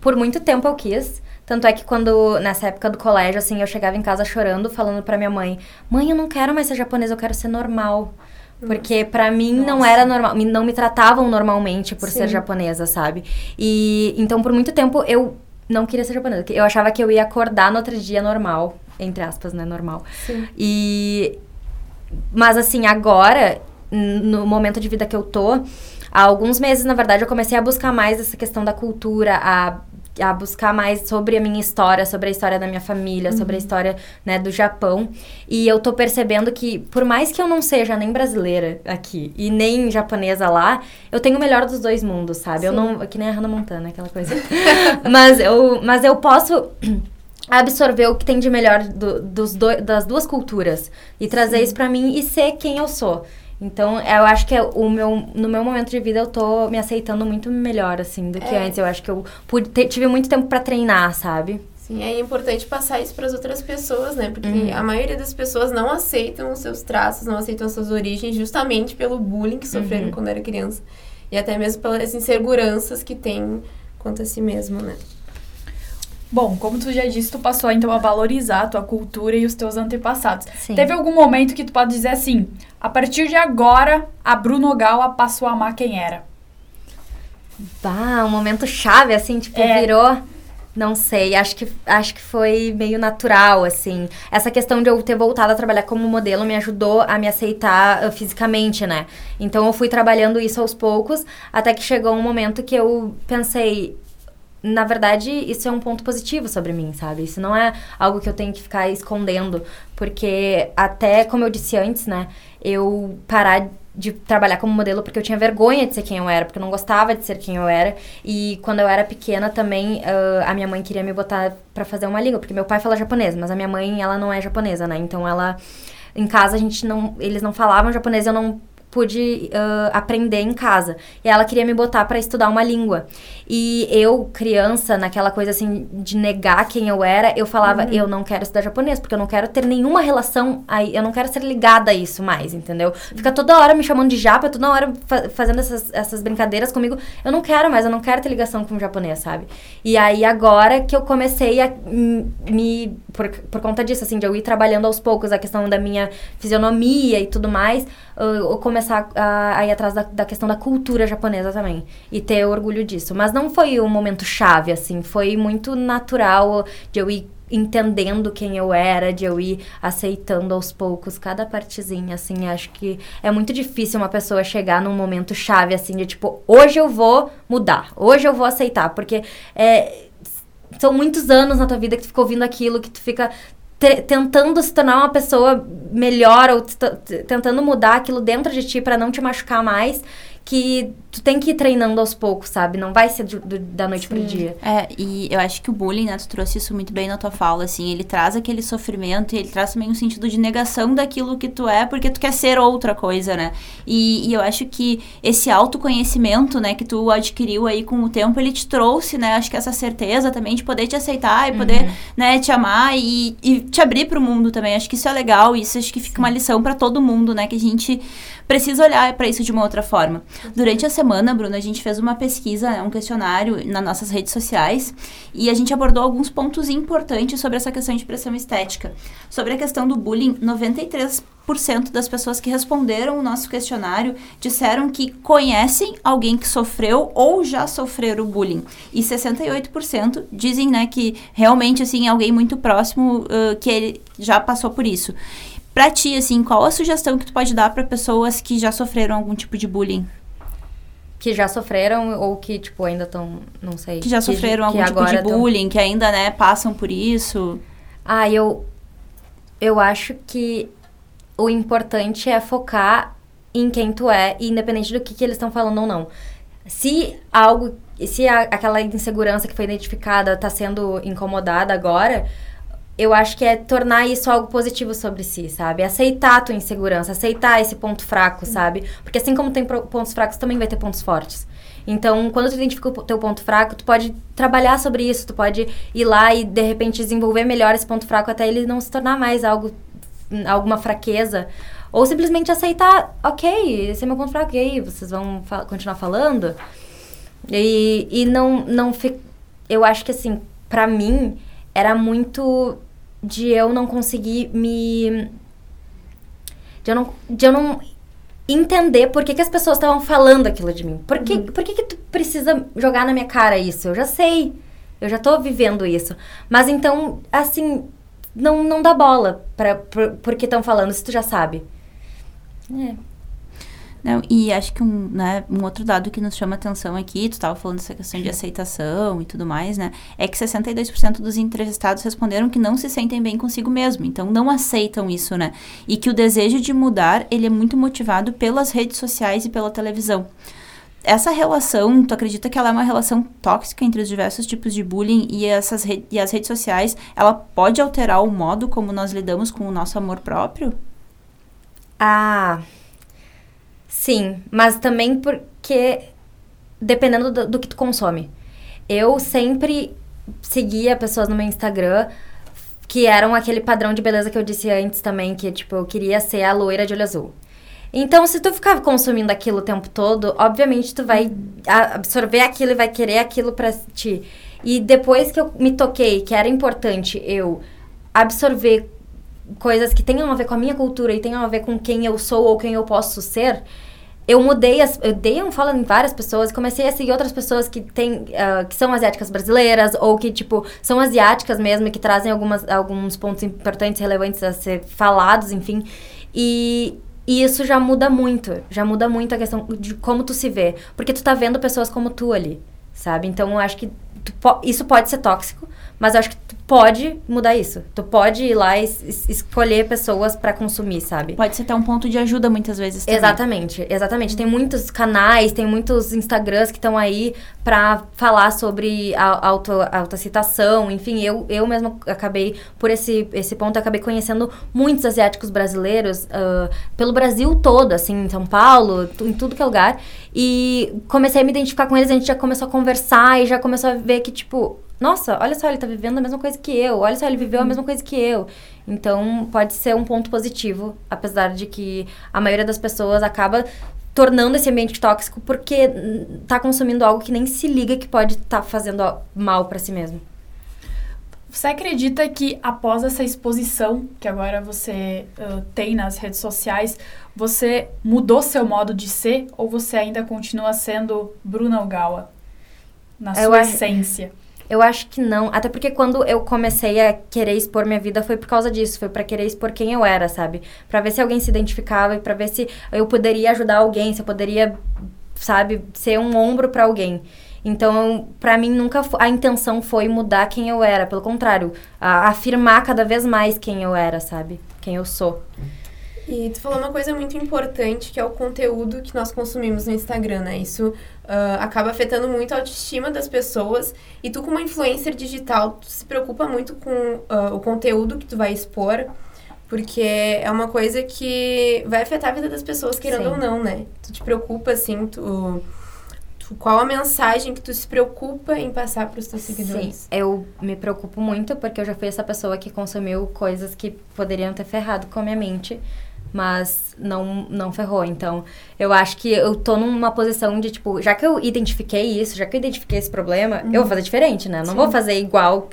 Por muito tempo eu quis. Tanto é que quando, nessa época do colégio, assim, eu chegava em casa chorando, falando pra minha mãe: Mãe, eu não quero mais ser japonesa, eu quero ser normal. Porque pra mim não era normal, me- não me tratavam normalmente por ser Sim. japonesa, sabe? E então por muito tempo eu não queria ser japonesa. Eu achava que eu ia acordar no outro dia normal, entre aspas, né, normal. Sim. E mas assim, agora no momento de vida que eu tô, há alguns meses, na verdade, eu comecei a buscar mais essa questão da cultura, a a buscar mais sobre a minha história, sobre a história da minha família, uhum. sobre a história né, do Japão. E eu tô percebendo que, por mais que eu não seja nem brasileira aqui e nem japonesa lá, eu tenho o melhor dos dois mundos, sabe? Sim. Eu não. Que nem a Hannah Montana, aquela coisa. <laughs> mas, eu, mas eu posso. <clears throat> absorver o que tem de melhor do, dos do, das duas culturas e trazer Sim. isso para mim e ser quem eu sou. Então, eu acho que é o meu, no meu momento de vida eu tô me aceitando muito melhor, assim, do que é. antes. Eu acho que eu pude ter, tive muito tempo para treinar, sabe? Sim, é importante passar isso para as outras pessoas, né? Porque uhum. a maioria das pessoas não aceitam os seus traços, não aceitam as suas origens, justamente pelo bullying que sofreram uhum. quando era criança. E até mesmo pelas inseguranças que tem quanto a si mesmo, né? Bom, como tu já disse, tu passou então a valorizar a tua cultura e os teus antepassados. Sim. Teve algum momento que tu pode dizer assim, a partir de agora, a Bruno Gala passou a amar quem era? Bah, um momento chave, assim, tipo, é. virou... Não sei, acho que, acho que foi meio natural, assim. Essa questão de eu ter voltado a trabalhar como modelo me ajudou a me aceitar uh, fisicamente, né? Então eu fui trabalhando isso aos poucos, até que chegou um momento que eu pensei, na verdade, isso é um ponto positivo sobre mim, sabe? Isso não é algo que eu tenho que ficar escondendo, porque até como eu disse antes, né, eu parar de trabalhar como modelo porque eu tinha vergonha de ser quem eu era, porque eu não gostava de ser quem eu era. E quando eu era pequena também, uh, a minha mãe queria me botar para fazer uma língua, porque meu pai fala japonês, mas a minha mãe, ela não é japonesa, né? Então ela em casa a gente não, eles não falavam japonês, eu não pude uh, aprender em casa. E ela queria me botar para estudar uma língua. E eu, criança, naquela coisa assim de negar quem eu era, eu falava, uhum. eu não quero estudar japonês, porque eu não quero ter nenhuma relação aí, eu não quero ser ligada a isso mais, entendeu? Fica toda hora me chamando de japa, toda hora fa fazendo essas, essas brincadeiras comigo. Eu não quero mais, eu não quero ter ligação com o japonês, sabe? E aí agora que eu comecei a me. Por, por conta disso, assim, de eu ir trabalhando aos poucos a questão da minha fisionomia e tudo mais, eu começar a, a ir atrás da, da questão da cultura japonesa também. E ter orgulho disso. Mas não foi um momento chave, assim. Foi muito natural de eu ir entendendo quem eu era, de eu ir aceitando aos poucos cada partezinha, assim, acho que é muito difícil uma pessoa chegar num momento chave, assim, de tipo, hoje eu vou mudar, hoje eu vou aceitar, porque é, são muitos anos na tua vida que tu fica ouvindo aquilo, que tu fica tentando se tornar uma pessoa melhor ou tentando mudar aquilo dentro de ti para não te machucar mais que tu tem que ir treinando aos poucos, sabe? Não vai ser do, do, da noite Sim. pro dia. É, e eu acho que o bullying, né, tu trouxe isso muito bem na tua fala, assim, ele traz aquele sofrimento e ele traz também um sentido de negação daquilo que tu é, porque tu quer ser outra coisa, né? E, e eu acho que esse autoconhecimento, né, que tu adquiriu aí com o tempo, ele te trouxe, né, acho que essa certeza também de poder te aceitar e poder, uhum. né, te amar e, e te abrir pro mundo também. Acho que isso é legal, isso acho que fica Sim. uma lição para todo mundo, né, que a gente precisa olhar para isso de uma outra forma. Durante a semana, Bruna, a gente fez uma pesquisa, né, um questionário nas nossas redes sociais e a gente abordou alguns pontos importantes sobre essa questão de pressão estética. Sobre a questão do bullying, 93% das pessoas que responderam o nosso questionário disseram que conhecem alguém que sofreu ou já sofreram bullying. E 68% dizem, né, que realmente, assim, alguém muito próximo uh, que ele já passou por isso. Pra ti, assim, qual a sugestão que tu pode dar para pessoas que já sofreram algum tipo de bullying? Que já sofreram ou que, tipo, ainda estão, não sei. Que já sofreram que, algum que tipo de bullying, tão... que ainda, né, passam por isso. Ah, eu, eu acho que o importante é focar em quem tu é, independente do que, que eles estão falando ou não. Se algo, se a, aquela insegurança que foi identificada está sendo incomodada agora, eu acho que é tornar isso algo positivo sobre si, sabe? Aceitar a tua insegurança, aceitar esse ponto fraco, sabe? Porque assim como tem pontos fracos, também vai ter pontos fortes. Então, quando tu identifica o teu ponto fraco, tu pode trabalhar sobre isso, tu pode ir lá e de repente desenvolver melhor esse ponto fraco até ele não se tornar mais algo alguma fraqueza ou simplesmente aceitar, OK, esse é meu ponto fraco, e aí, vocês vão fa continuar falando? E, e não não eu acho que assim, para mim era muito de eu não conseguir me. De eu não, de eu não entender por que, que as pessoas estavam falando aquilo de mim. Por, que, uhum. por que, que tu precisa jogar na minha cara isso? Eu já sei. Eu já tô vivendo isso. Mas então, assim, não, não dá bola pra, por, por que estão falando, se tu já sabe. É. Não, e acho que um, né, um outro dado que nos chama atenção aqui, tu estava falando dessa questão de aceitação e tudo mais, né? É que 62% dos entrevistados responderam que não se sentem bem consigo mesmo, então não aceitam isso, né? E que o desejo de mudar, ele é muito motivado pelas redes sociais e pela televisão. Essa relação, tu acredita que ela é uma relação tóxica entre os diversos tipos de bullying e, essas e as redes sociais, ela pode alterar o modo como nós lidamos com o nosso amor próprio? Ah, Sim, mas também porque dependendo do, do que tu consome. Eu sempre seguia pessoas no meu Instagram que eram aquele padrão de beleza que eu disse antes também, que tipo, eu queria ser a loira de olho azul. Então, se tu ficar consumindo aquilo o tempo todo, obviamente tu vai absorver aquilo e vai querer aquilo pra ti. E depois que eu me toquei que era importante eu absorver coisas que tenham a ver com a minha cultura e tenham a ver com quem eu sou ou quem eu posso ser, eu mudei, as, eu dei um follow em várias pessoas, comecei a seguir outras pessoas que tem, uh, que são asiáticas brasileiras, ou que, tipo, são asiáticas mesmo, e que trazem algumas, alguns pontos importantes, relevantes a ser falados, enfim. E, e isso já muda muito, já muda muito a questão de como tu se vê. Porque tu tá vendo pessoas como tu ali, sabe? Então, eu acho que po isso pode ser tóxico, mas eu acho que tu pode mudar isso. Tu pode ir lá e es escolher pessoas para consumir, sabe? Pode ser até um ponto de ajuda muitas vezes também. Exatamente, exatamente. Tem muitos canais, tem muitos Instagrams que estão aí para falar sobre a auto, autocitação. Enfim, eu, eu mesmo acabei, por esse, esse ponto, acabei conhecendo muitos asiáticos brasileiros uh, pelo Brasil todo, assim, em São Paulo, em tudo que é lugar. E comecei a me identificar com eles, a gente já começou a conversar e já começou a ver que, tipo, nossa, olha só, ele tá vivendo a mesma coisa que eu, olha só, ele viveu a uhum. mesma coisa que eu. Então, pode ser um ponto positivo, apesar de que a maioria das pessoas acaba tornando esse ambiente tóxico porque tá consumindo algo que nem se liga que pode estar tá fazendo mal para si mesmo. Você acredita que após essa exposição que agora você uh, tem nas redes sociais, você mudou seu modo de ser ou você ainda continua sendo Bruna Ogawa na sua essência? Eu acho que não. Até porque quando eu comecei a querer expor minha vida foi por causa disso. Foi para querer expor quem eu era, sabe? Pra ver se alguém se identificava e pra ver se eu poderia ajudar alguém, se eu poderia, sabe, ser um ombro para alguém. Então, para mim, nunca a intenção foi mudar quem eu era. Pelo contrário, afirmar cada vez mais quem eu era, sabe? Quem eu sou. E tu falou uma coisa muito importante, que é o conteúdo que nós consumimos no Instagram, né? Isso uh, acaba afetando muito a autoestima das pessoas. E tu, como influencer digital, tu se preocupa muito com uh, o conteúdo que tu vai expor, porque é uma coisa que vai afetar a vida das pessoas, querendo Sim. ou não, né? Tu te preocupa, assim, tu, tu... Qual a mensagem que tu se preocupa em passar para os teus seguidores? Sim, eu me preocupo muito porque eu já fui essa pessoa que consumiu coisas que poderiam ter ferrado com a minha mente mas não, não ferrou. Então, eu acho que eu tô numa posição de, tipo, já que eu identifiquei isso, já que eu identifiquei esse problema, uhum. eu vou fazer diferente, né? Não Sim. vou fazer igual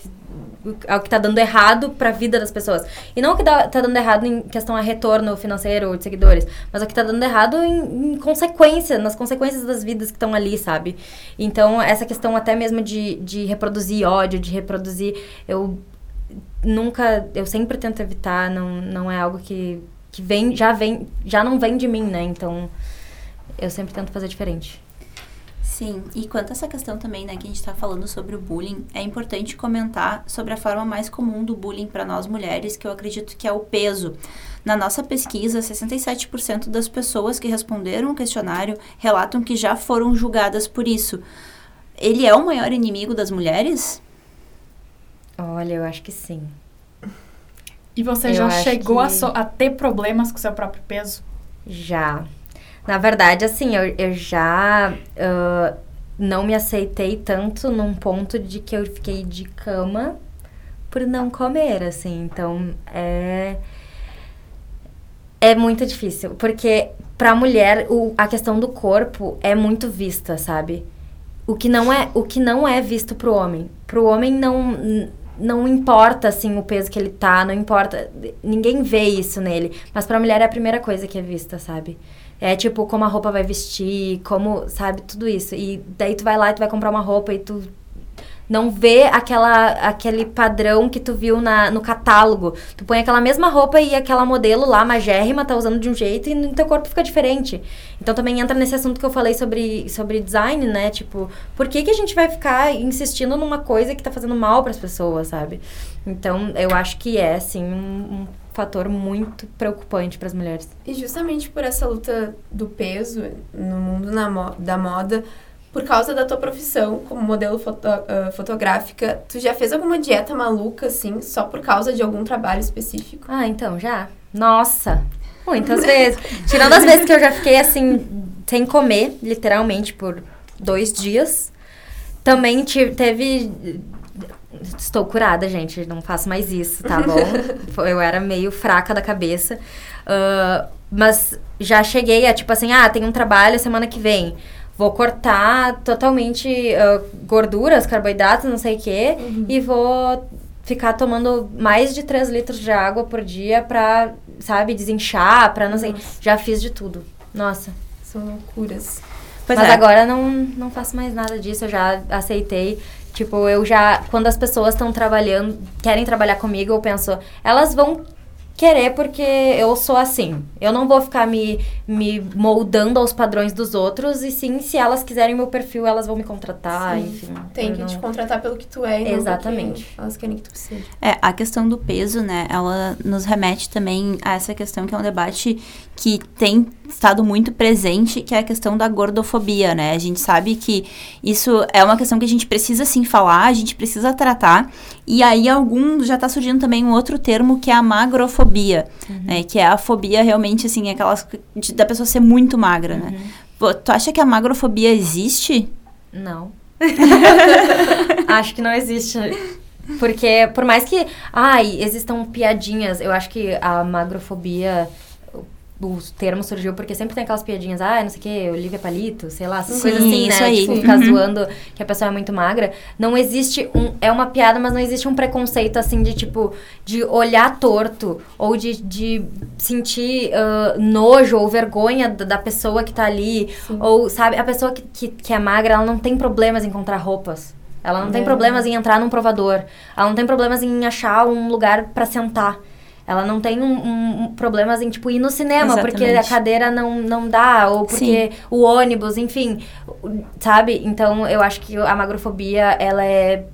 ao que tá dando errado pra vida das pessoas. E não o que tá dando errado em questão a retorno financeiro de seguidores, mas o que tá dando errado em, em consequência, nas consequências das vidas que estão ali, sabe? Então, essa questão até mesmo de, de reproduzir ódio, de reproduzir. Eu nunca. Eu sempre tento evitar, não, não é algo que que vem, já vem, já não vem de mim, né? Então, eu sempre tento fazer diferente. Sim, e quanto a essa questão também, né, que a gente está falando sobre o bullying, é importante comentar sobre a forma mais comum do bullying para nós mulheres, que eu acredito que é o peso. Na nossa pesquisa, 67% das pessoas que responderam o questionário relatam que já foram julgadas por isso. Ele é o maior inimigo das mulheres? Olha, eu acho que sim. E você eu já chegou que... a, so a, ter problemas com seu próprio peso? Já. Na verdade, assim, eu, eu já uh, não me aceitei tanto num ponto de que eu fiquei de cama por não comer, assim. Então, é. É muito difícil, porque pra mulher o, a questão do corpo é muito vista, sabe? O que não é, o que não é visto pro homem. Pro homem não não importa assim o peso que ele tá, não importa, ninguém vê isso nele, mas para mulher é a primeira coisa que é vista, sabe? É tipo como a roupa vai vestir, como, sabe, tudo isso. E daí tu vai lá e tu vai comprar uma roupa e tu não vê aquela, aquele padrão que tu viu na, no catálogo. Tu põe aquela mesma roupa e aquela modelo lá, magérrima, tá usando de um jeito e no teu corpo fica diferente. Então também entra nesse assunto que eu falei sobre, sobre design, né? Tipo, por que, que a gente vai ficar insistindo numa coisa que tá fazendo mal para as pessoas, sabe? Então eu acho que é, assim, um, um fator muito preocupante para as mulheres. E justamente por essa luta do peso no mundo mo da moda, por causa da tua profissão como modelo foto, uh, fotográfica, tu já fez alguma dieta maluca, assim, só por causa de algum trabalho específico? Ah, então, já. Nossa! Muitas <laughs> vezes. Tirando as vezes que eu já fiquei, assim, sem comer, literalmente, por dois dias. Também teve Estou curada, gente. Não faço mais isso, tá bom? <laughs> eu era meio fraca da cabeça. Uh, mas já cheguei a, tipo assim, ah, tem um trabalho semana que vem vou cortar totalmente uh, gorduras, carboidratos, não sei o quê, uhum. e vou ficar tomando mais de 3 litros de água por dia pra, sabe, desinchar, pra não Nossa. sei. Já fiz de tudo. Nossa. São loucuras. Pois Mas é. agora não, não faço mais nada disso, eu já aceitei. Tipo, eu já, quando as pessoas estão trabalhando, querem trabalhar comigo, eu penso, elas vão querer porque eu sou assim. Eu não vou ficar me, me moldando aos padrões dos outros, e sim, se elas quiserem meu perfil, elas vão me contratar, sim. enfim. Tem que não... te contratar pelo que tu é e Exatamente. elas querem que tu seja. É, a questão do peso, né, ela nos remete também a essa questão que é um debate que tem estado muito presente, que é a questão da gordofobia, né? A gente sabe que isso é uma questão que a gente precisa sim falar, a gente precisa tratar. E aí algum já está surgindo também um outro termo que é a magrofobia, uhum. né? Que é a fobia realmente assim, aquelas de, da pessoa ser muito magra, né? uhum. né? Pô, tu acha que a magrofobia existe? Não. <laughs> acho que não existe. Porque, por mais que, ai, existam piadinhas, eu acho que a magrofobia o termo surgiu porque sempre tem aquelas piadinhas, ah, não sei o que, Olivia Palito, sei lá, essas Sim, coisas assim, né? Aí. Tipo, ficar uhum. zoando que a pessoa é muito magra. Não existe um. É uma piada, mas não existe um preconceito assim de tipo, de olhar torto ou de, de sentir uh, nojo ou vergonha da, da, pessoa que tá ali. Sim. Ou, sabe, a pessoa que, que, que, é magra, ela não tem problemas em encontrar roupas. Ela não é. tem problemas em entrar num provador. Ela não tem problemas em achar um lugar para sentar. Ela não tem um, um, um, problemas em, tipo, ir no cinema, Exatamente. porque a cadeira não, não dá, ou porque Sim. o ônibus, enfim, sabe? Então, eu acho que a magrofobia, ela é...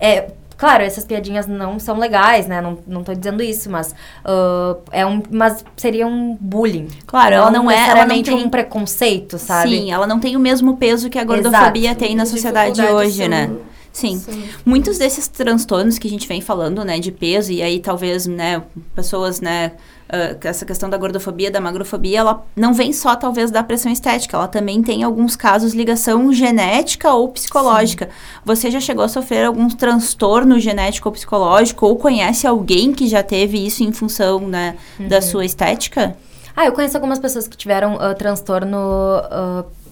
é Claro, essas piadinhas não são legais, né? Não, não tô dizendo isso, mas uh, é um, mas seria um bullying. Claro, ela não, é, ela não tem um preconceito, sabe? Sim, ela não tem o mesmo peso que a gordofobia Exato. tem na sociedade hoje, né? Sim. Sim. Muitos desses transtornos que a gente vem falando, né, de peso, e aí talvez, né, pessoas, né, uh, essa questão da gordofobia, da magrofobia, ela não vem só, talvez, da pressão estética, ela também tem, em alguns casos, ligação genética ou psicológica. Sim. Você já chegou a sofrer algum transtorno genético ou psicológico, ou conhece alguém que já teve isso em função, né, uhum. da sua estética? Ah, eu conheço algumas pessoas que tiveram uh, transtorno... Uh,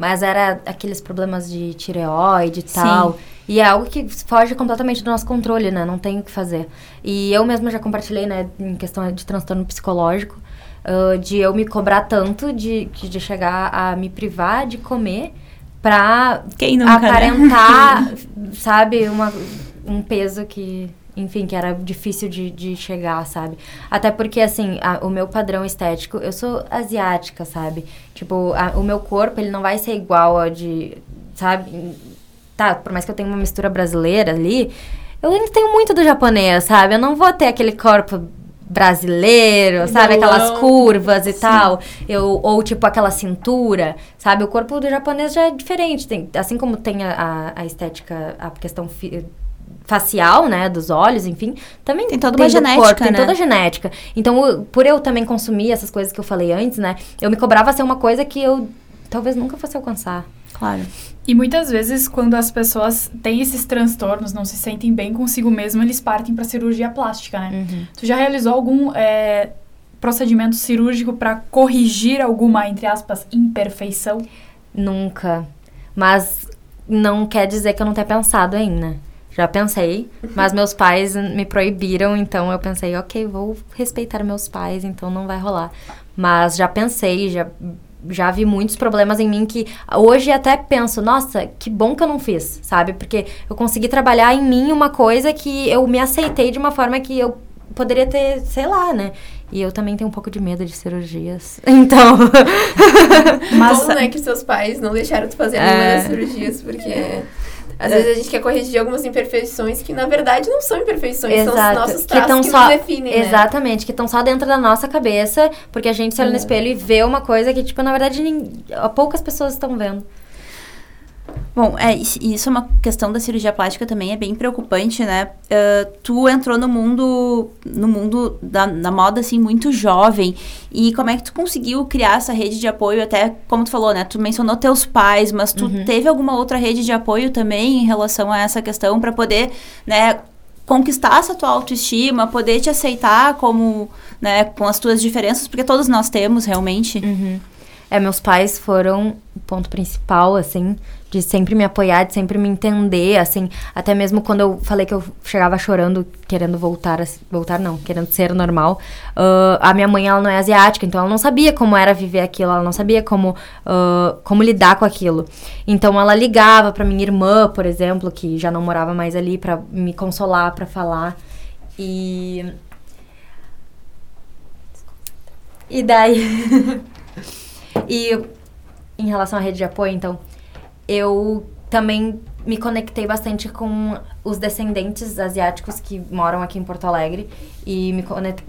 mas era aqueles problemas de tireoide e tal. E é algo que foge completamente do nosso controle, né? Não tem o que fazer. E eu mesma já compartilhei, né, em questão de transtorno psicológico, uh, de eu me cobrar tanto de, de chegar a me privar de comer pra nunca, né? aparentar, né? <laughs> sabe, uma, um peso que enfim, que era difícil de, de chegar, sabe? Até porque, assim, a, o meu padrão estético, eu sou asiática, sabe? Tipo, a, o meu corpo, ele não vai ser igual ao de, sabe? Tá, por mais que eu tenha uma mistura brasileira ali, eu ainda tenho muito do japonês, sabe? Eu não vou ter aquele corpo brasileiro, sabe? Aquelas curvas e Sim. tal. Eu, ou, tipo, aquela cintura, sabe? O corpo do japonês já é diferente. Tem, assim como tem a, a estética, a questão fi, facial, né, dos olhos, enfim, também tem toda uma genética, corpo, tem né? toda a genética. Então, por eu também consumir essas coisas que eu falei antes, né, eu me cobrava ser uma coisa que eu talvez nunca fosse alcançar. Claro. E muitas vezes, quando as pessoas têm esses transtornos, não se sentem bem consigo mesmo, eles partem para cirurgia plástica, né? Uhum. Tu já realizou algum é, procedimento cirúrgico para corrigir alguma, entre aspas, imperfeição? Nunca. Mas não quer dizer que eu não tenha pensado ainda. Já pensei, mas meus pais me proibiram, então eu pensei, ok, vou respeitar meus pais, então não vai rolar. Mas já pensei, já já vi muitos problemas em mim que hoje até penso, nossa, que bom que eu não fiz, sabe? Porque eu consegui trabalhar em mim uma coisa que eu me aceitei de uma forma que eu poderia ter, sei lá, né? E eu também tenho um pouco de medo de cirurgias. <laughs> Então. Mas. Bom, né, que seus pais não deixaram tu fazer nenhuma é... das cirurgias, porque. Às vezes a gente quer corrigir algumas imperfeições que, na verdade, não são imperfeições, Exato. são os nossos traços que, que só, nos definem, né? Exatamente, que estão só dentro da nossa cabeça, porque a gente se olha é. no espelho e vê uma coisa que, tipo, na verdade, nem, poucas pessoas estão vendo. Bom, é, isso é uma questão da cirurgia plástica também é bem preocupante, né? Uh, tu entrou no mundo, no mundo da, da, moda, assim, muito jovem. E como é que tu conseguiu criar essa rede de apoio? Até, como tu falou, né? Tu mencionou teus pais, mas tu uhum. teve alguma outra rede de apoio também em relação a essa questão para poder, né? Conquistar essa tua autoestima, poder te aceitar como, né? Com as tuas diferenças, porque todos nós temos, realmente. Uhum. É, meus pais foram o ponto principal, assim, de sempre me apoiar, de sempre me entender, assim, até mesmo quando eu falei que eu chegava chorando, querendo voltar, voltar não, querendo ser normal, uh, a minha mãe, ela não é asiática, então ela não sabia como era viver aquilo, ela não sabia como, uh, como lidar com aquilo. Então ela ligava para minha irmã, por exemplo, que já não morava mais ali, para me consolar, para falar, e... E daí... <laughs> e em relação à rede de apoio, então, eu também me conectei bastante com os descendentes asiáticos que moram aqui em Porto Alegre e me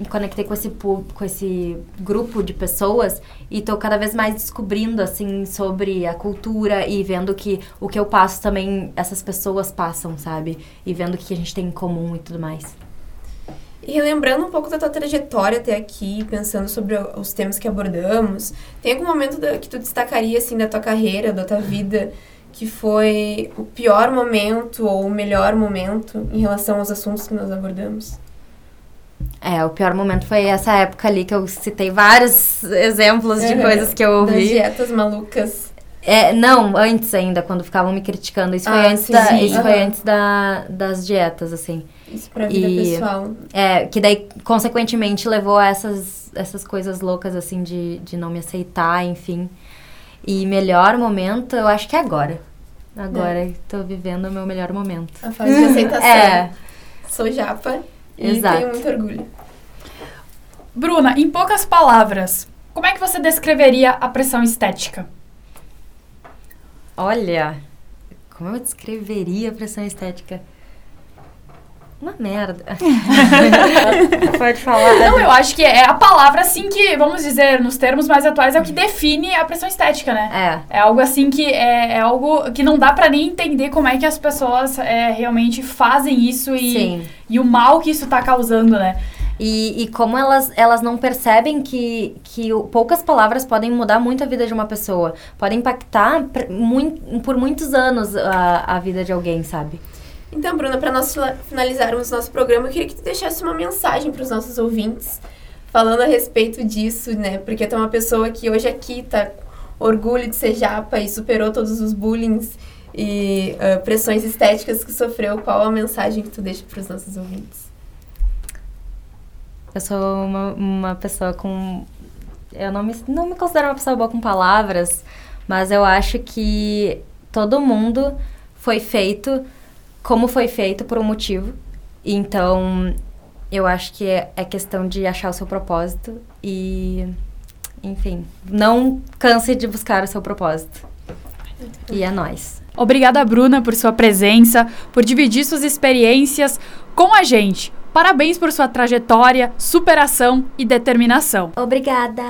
conectei com esse com esse grupo de pessoas e estou cada vez mais descobrindo assim sobre a cultura e vendo que o que eu passo também essas pessoas passam, sabe? E vendo o que a gente tem em comum e tudo mais. E relembrando um pouco da tua trajetória até aqui, pensando sobre os temas que abordamos, tem algum momento da, que tu destacaria assim da tua carreira, da tua vida? que foi o pior momento ou o melhor momento em relação aos assuntos que nós abordamos? É, o pior momento foi essa época ali que eu citei vários exemplos de coisas que eu ouvi. Das dietas malucas. É, não, antes ainda, quando ficavam me criticando. Isso, ah, foi, antes sim, da, sim. isso uhum. foi antes da, das dietas, assim. Isso pra vida e, pessoal. É, que daí, consequentemente, levou a essas, essas coisas loucas, assim, de, de não me aceitar, enfim. E melhor momento, eu acho que é agora. Agora é. tô vivendo o meu melhor momento. A fase de aceitação. <laughs> é. Sou japa Exato. e tenho muito orgulho. Bruna, em poucas palavras, como é que você descreveria a pressão estética? Olha, como eu descreveria a pressão estética? Uma merda. <laughs> Pode falar. Não, eu acho que é a palavra, assim, que, vamos dizer, nos termos mais atuais, é o que define a pressão estética, né? É. É algo assim que é, é algo que não dá para nem entender como é que as pessoas é, realmente fazem isso e, Sim. e o mal que isso tá causando, né? E, e como elas, elas não percebem que, que poucas palavras podem mudar muito a vida de uma pessoa. Podem impactar muito, por muitos anos a, a vida de alguém, sabe? Então, Bruna, para nós finalizarmos nosso programa, eu queria que tu deixasse uma mensagem para os nossos ouvintes, falando a respeito disso, né? Porque tu é uma pessoa que hoje aqui tá orgulho de ser japa e superou todos os bullying e uh, pressões estéticas que sofreu. Qual a mensagem que tu deixa para os nossos ouvintes? Eu sou uma, uma pessoa com. Eu não me, não me considero uma pessoa boa com palavras, mas eu acho que todo mundo foi feito como foi feito por um motivo. Então, eu acho que é, é questão de achar o seu propósito e, enfim, não canse de buscar o seu propósito. E é nós. Obrigada, Bruna, por sua presença, por dividir suas experiências com a gente. Parabéns por sua trajetória, superação e determinação. Obrigada.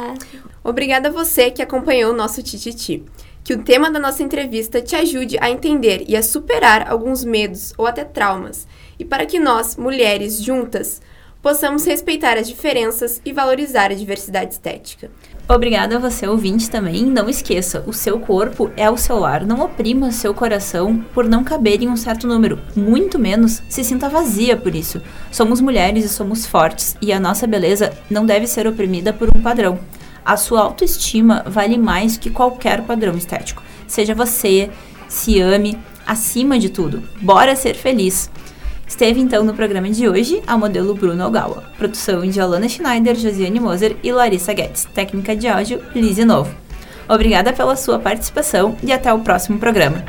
Obrigada a você que acompanhou o nosso Tititi que o tema da nossa entrevista te ajude a entender e a superar alguns medos ou até traumas, e para que nós, mulheres juntas, possamos respeitar as diferenças e valorizar a diversidade estética. Obrigada a você, ouvinte, também. Não esqueça, o seu corpo é o seu lar. Não oprima seu coração por não caber em um certo número. Muito menos se sinta vazia por isso. Somos mulheres e somos fortes, e a nossa beleza não deve ser oprimida por um padrão. A sua autoestima vale mais que qualquer padrão estético. Seja você, se ame, acima de tudo. Bora ser feliz! Esteve então no programa de hoje a modelo Bruno Ogawa. Produção de Alana Schneider, Josiane Moser e Larissa Guedes. Técnica de áudio, Lise Novo. Obrigada pela sua participação e até o próximo programa.